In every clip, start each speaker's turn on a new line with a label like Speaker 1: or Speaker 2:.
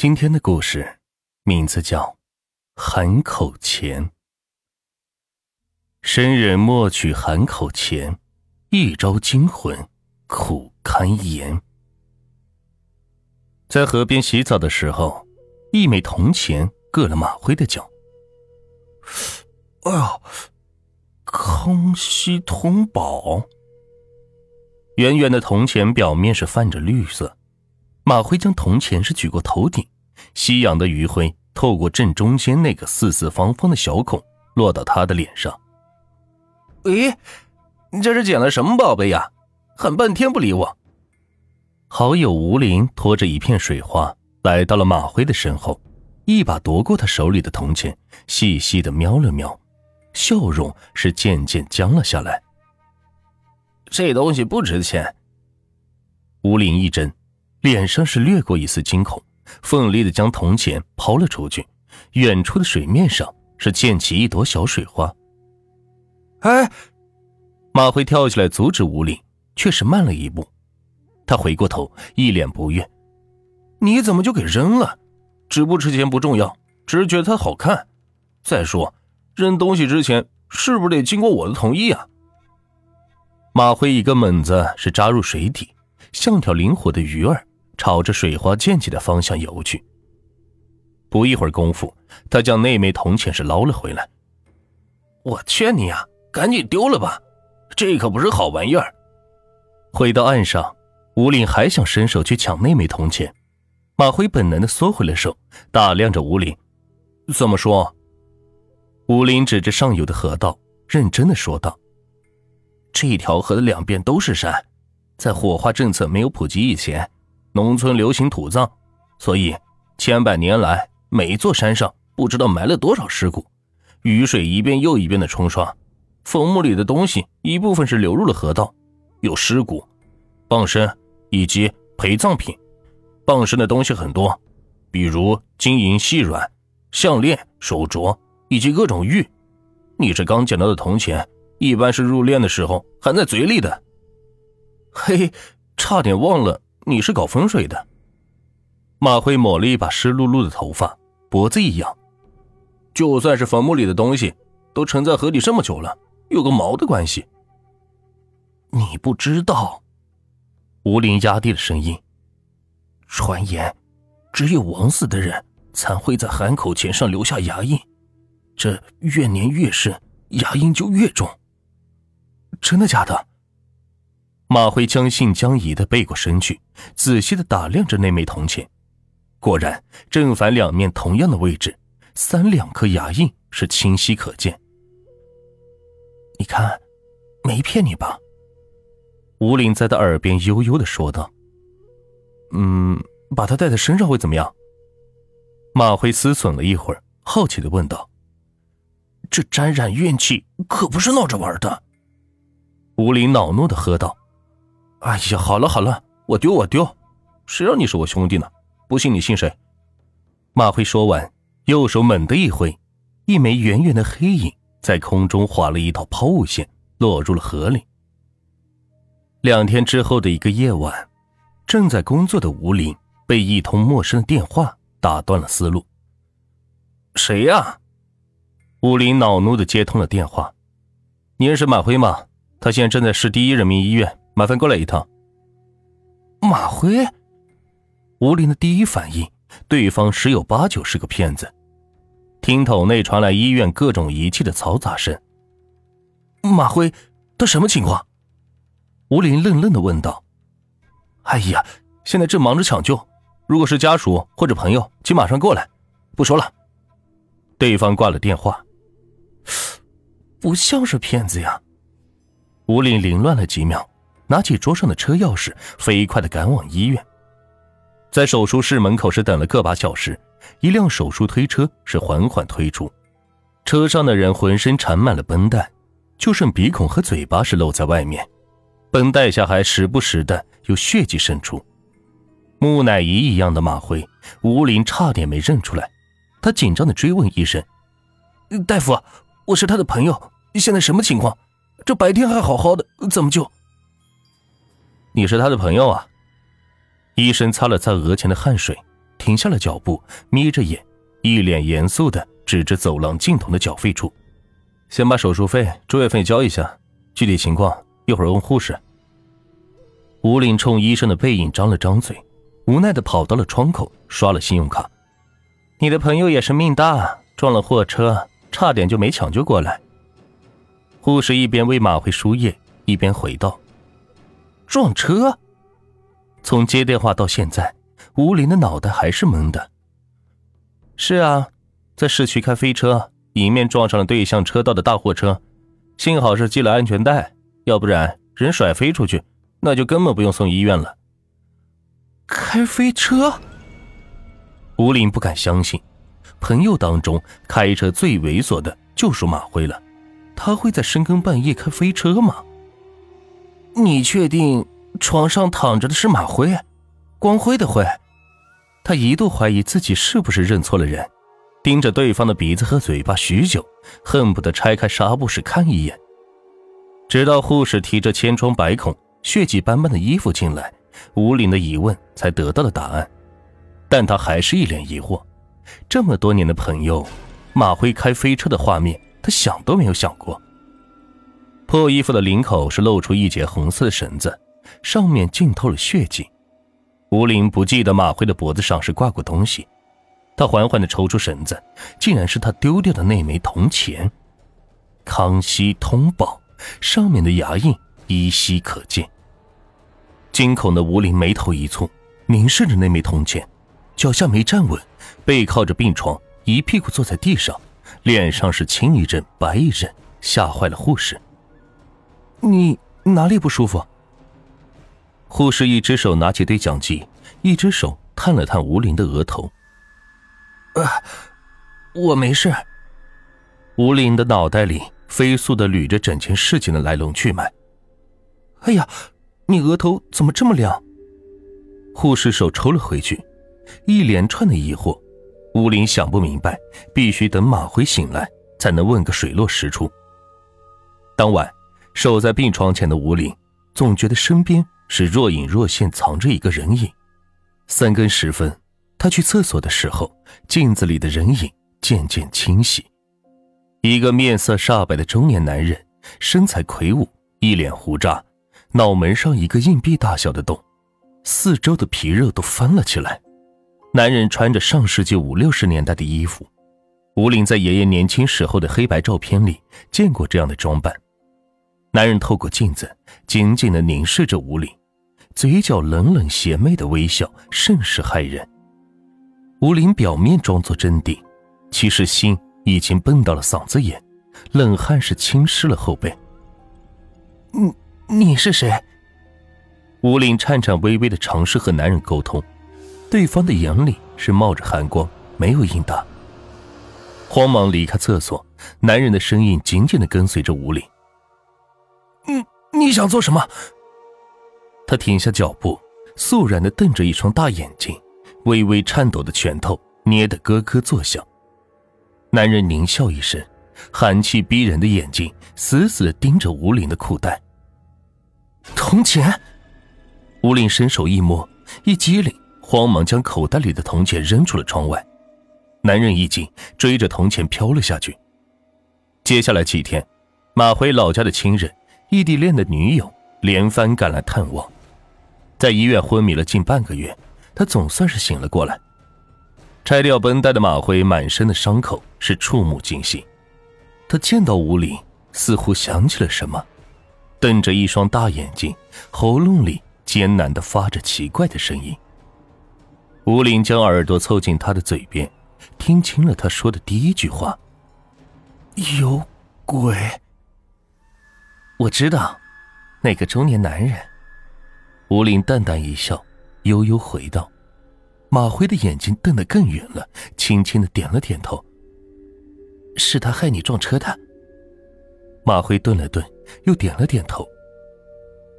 Speaker 1: 今天的故事名字叫《含口钱》。生人莫取含口钱，一朝惊魂苦堪言。在河边洗澡的时候，一枚铜钱硌了马辉的脚。
Speaker 2: 哎呦！康熙通宝，
Speaker 1: 圆圆的铜钱表面是泛着绿色。马辉将铜钱是举过头顶，夕阳的余晖透过正中间那个四四方方的小孔，落到他的脸上。
Speaker 2: 咦，你这是捡了什么宝贝呀？喊半天不理我。
Speaker 1: 好友吴林拖着一片水花来到了马辉的身后，一把夺过他手里的铜钱，细细的瞄了瞄。笑容是渐渐僵了下来。
Speaker 2: 这东西不值钱。
Speaker 1: 吴林一怔，脸上是掠过一丝惊恐，奋力的将铜钱抛了出去。远处的水面上是溅起一朵小水花。
Speaker 2: 哎，
Speaker 1: 马辉跳起来阻止吴林，却是慢了一步。他回过头，一脸不悦：“
Speaker 2: 你怎么就给扔了？值不值钱不重要，只是觉得它好看。再说……”扔东西之前是不是得经过我的同意啊？
Speaker 1: 马辉一个猛子是扎入水底，像条灵活的鱼儿，朝着水花溅起的方向游去。不一会儿功夫，他将那枚铜钱是捞了回来。
Speaker 2: 我劝你啊，赶紧丢了吧，这可不是好玩意儿。
Speaker 1: 回到岸上，吴林还想伸手去抢那枚铜钱，马辉本能的缩回了手，打量着吴林，
Speaker 2: 怎么说？
Speaker 1: 吴林指着上游的河道，认真的说道：“
Speaker 2: 这条河的两边都是山，在火化政策没有普及以前，农村流行土葬，所以千百年来，每一座山上不知道埋了多少尸骨。雨水一遍又一遍的冲刷，坟墓里的东西一部分是流入了河道，有尸骨、傍身以及陪葬品。傍身的东西很多，比如金银细软、项链、手镯。”以及各种玉，你这刚捡到的铜钱，一般是入殓的时候含在嘴里的。嘿，差点忘了，你是搞风水的。
Speaker 1: 马辉抹了一把湿漉漉的头发，脖子一仰。
Speaker 2: 就算是坟墓里的东西，都沉在河底这么久了，有个毛的关系？你不知道？
Speaker 1: 吴林压低了声音。
Speaker 2: 传言，只有枉死的人才会在含口前上留下牙印。这越年越深，牙印就越重。
Speaker 1: 真的假的？马辉将信将疑的背过身去，仔细的打量着那枚铜钱。果然，正反两面同样的位置，三两颗牙印是清晰可见。
Speaker 2: 你看，没骗你吧？
Speaker 1: 吴林在他耳边悠悠的说道。
Speaker 2: 嗯，把它带在身上会怎么样？
Speaker 1: 马辉思忖了一会儿，好奇的问道。
Speaker 2: 这沾染怨气可不是闹着玩的。
Speaker 1: 吴林恼怒的喝道：“
Speaker 2: 哎呀，好了好了，我丢我丢，谁让你是我兄弟呢？不信你信谁？”
Speaker 1: 马辉说完，右手猛地一挥，一枚圆圆的黑影在空中划了一道抛物线，落入了河里。两天之后的一个夜晚，正在工作的吴林被一通陌生的电话打断了思路。
Speaker 2: “谁呀？”
Speaker 1: 吴林恼怒的接通了电话：“你认识马辉吗？他现在正在市第一人民医院，麻烦过来一趟。”
Speaker 2: 马辉，
Speaker 1: 吴林的第一反应，对方十有八九是个骗子。听筒内传来医院各种仪器的嘈杂声。
Speaker 2: 马辉，他什么情况？
Speaker 1: 吴林愣愣的问道。
Speaker 2: “哎呀，现在正忙着抢救，如果是家属或者朋友，请马上过来。不说了。”
Speaker 1: 对方挂了电话。
Speaker 2: 不像是骗子呀！
Speaker 1: 吴林凌乱了几秒，拿起桌上的车钥匙，飞快的赶往医院。在手术室门口是等了个把小时，一辆手术推车是缓缓推出，车上的人浑身缠满了绷带，就剩鼻孔和嘴巴是露在外面，绷带下还时不时的有血迹渗出。木乃伊一样的马辉，吴林差点没认出来，他紧张的追问医生：“
Speaker 2: 大夫。”我是他的朋友，现在什么情况？这白天还好好的，怎么就？
Speaker 1: 你是他的朋友啊？医生擦了擦额前的汗水，停下了脚步，眯着眼，一脸严肃的指着走廊尽头的缴费处：“先把手术费、住院费交一下，具体情况一会儿问护士。”吴林冲医生的背影张了张嘴，无奈的跑到了窗口，刷了信用卡。你的朋友也是命大，撞了货车，差点就没抢救过来。护士一边为马辉输液，一边回道：“撞车？”从接电话到现在，吴林的脑袋还是懵的。是啊，在市区开飞车，迎面撞上了对向车道的大货车，幸好是系了安全带，要不然人甩飞出去。那就根本不用送医院了。开飞车，吴林不敢相信，朋友当中开车最猥琐的就属马辉了，他会在深更半夜开飞车吗？你确定床上躺着的是马辉，光辉的辉？他一度怀疑自己是不是认错了人，盯着对方的鼻子和嘴巴许久，恨不得拆开纱布时看一眼。直到护士提着千疮百孔。血迹斑斑的衣服进来，吴林的疑问才得到了答案，但他还是一脸疑惑。这么多年的朋友，马辉开飞车的画面，他想都没有想过。破衣服的领口是露出一截红色的绳子，上面浸透了血迹。吴林不记得马辉的脖子上是挂过东西，他缓缓地抽出绳子，竟然是他丢掉的那枚铜钱。康熙通宝上面的牙印依稀可见。惊恐的吴林眉头一蹙，凝视着那枚铜钱，脚下没站稳，背靠着病床，一屁股坐在地上，脸上是青一阵白一阵，吓坏了护士。你哪里不舒服？护士一只手拿起对讲机，一只手探了探吴林的额头。啊，我没事。吴林的脑袋里飞速的捋着整件事情的来龙去脉。哎呀！你额头怎么这么凉？护士手抽了回去，一连串的疑惑，吴林想不明白，必须等马辉醒来才能问个水落石出。当晚守在病床前的吴林，总觉得身边是若隐若现藏着一个人影。三更时分，他去厕所的时候，镜子里的人影渐渐清晰，一个面色煞白的中年男人，身材魁梧，一脸胡渣。脑门上一个硬币大小的洞，四周的皮肉都翻了起来。男人穿着上世纪五六十年代的衣服，吴林在爷爷年轻时候的黑白照片里见过这样的装扮。男人透过镜子，紧紧的凝视着吴林，嘴角冷冷邪魅的微笑，甚是骇人。吴林表面装作镇定，其实心已经蹦到了嗓子眼，冷汗是浸湿了后背。嗯。你是谁？吴林颤颤巍巍的尝试和男人沟通，对方的眼里是冒着寒光，没有应答。慌忙离开厕所，男人的身影紧紧的跟随着吴林。你你想做什么？他停下脚步，肃然的瞪着一双大眼睛，微微颤抖的拳头捏得咯咯作响。男人狞笑一声，寒气逼人的眼睛死死的盯着吴林的裤带。铜钱，吴林伸手一摸，一激灵，慌忙将口袋里的铜钱扔出了窗外。男人一惊，追着铜钱飘了下去。接下来几天，马回老家的亲人、异地恋的女友连番赶来探望。在医院昏迷了近半个月，他总算是醒了过来。拆掉绷带的马辉满身的伤口是触目惊心。他见到吴林，似乎想起了什么。瞪着一双大眼睛，喉咙里艰难的发着奇怪的声音。吴林将耳朵凑近他的嘴边，听清了他说的第一句话：“有鬼。”我知道，那个中年男人。吴林淡淡一笑，悠悠回道：“马辉的眼睛瞪得更圆了，轻轻的点了点头。是他害你撞车的。”马辉顿了顿，又点了点头。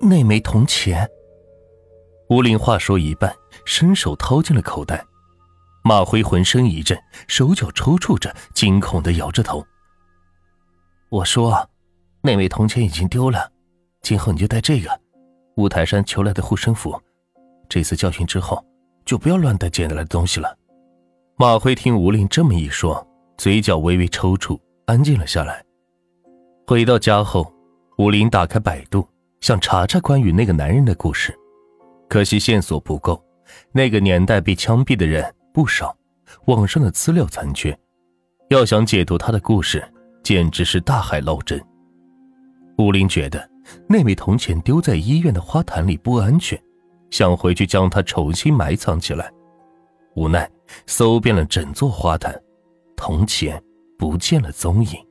Speaker 1: 那枚铜钱。吴林话说一半，伸手掏进了口袋。马辉浑身一震，手脚抽搐着，惊恐的摇着头。我说：“那枚铜钱已经丢了，今后你就带这个，五台山求来的护身符。这次教训之后，就不要乱带捡来的东西了。”马辉听吴林这么一说，嘴角微微抽搐，安静了下来。回到家后，吴林打开百度，想查查关于那个男人的故事，可惜线索不够。那个年代被枪毙的人不少，网上的资料残缺，要想解读他的故事，简直是大海捞针。吴林觉得那枚铜钱丢在医院的花坛里不安全，想回去将它重新埋藏起来。无奈搜遍了整座花坛，铜钱不见了踪影。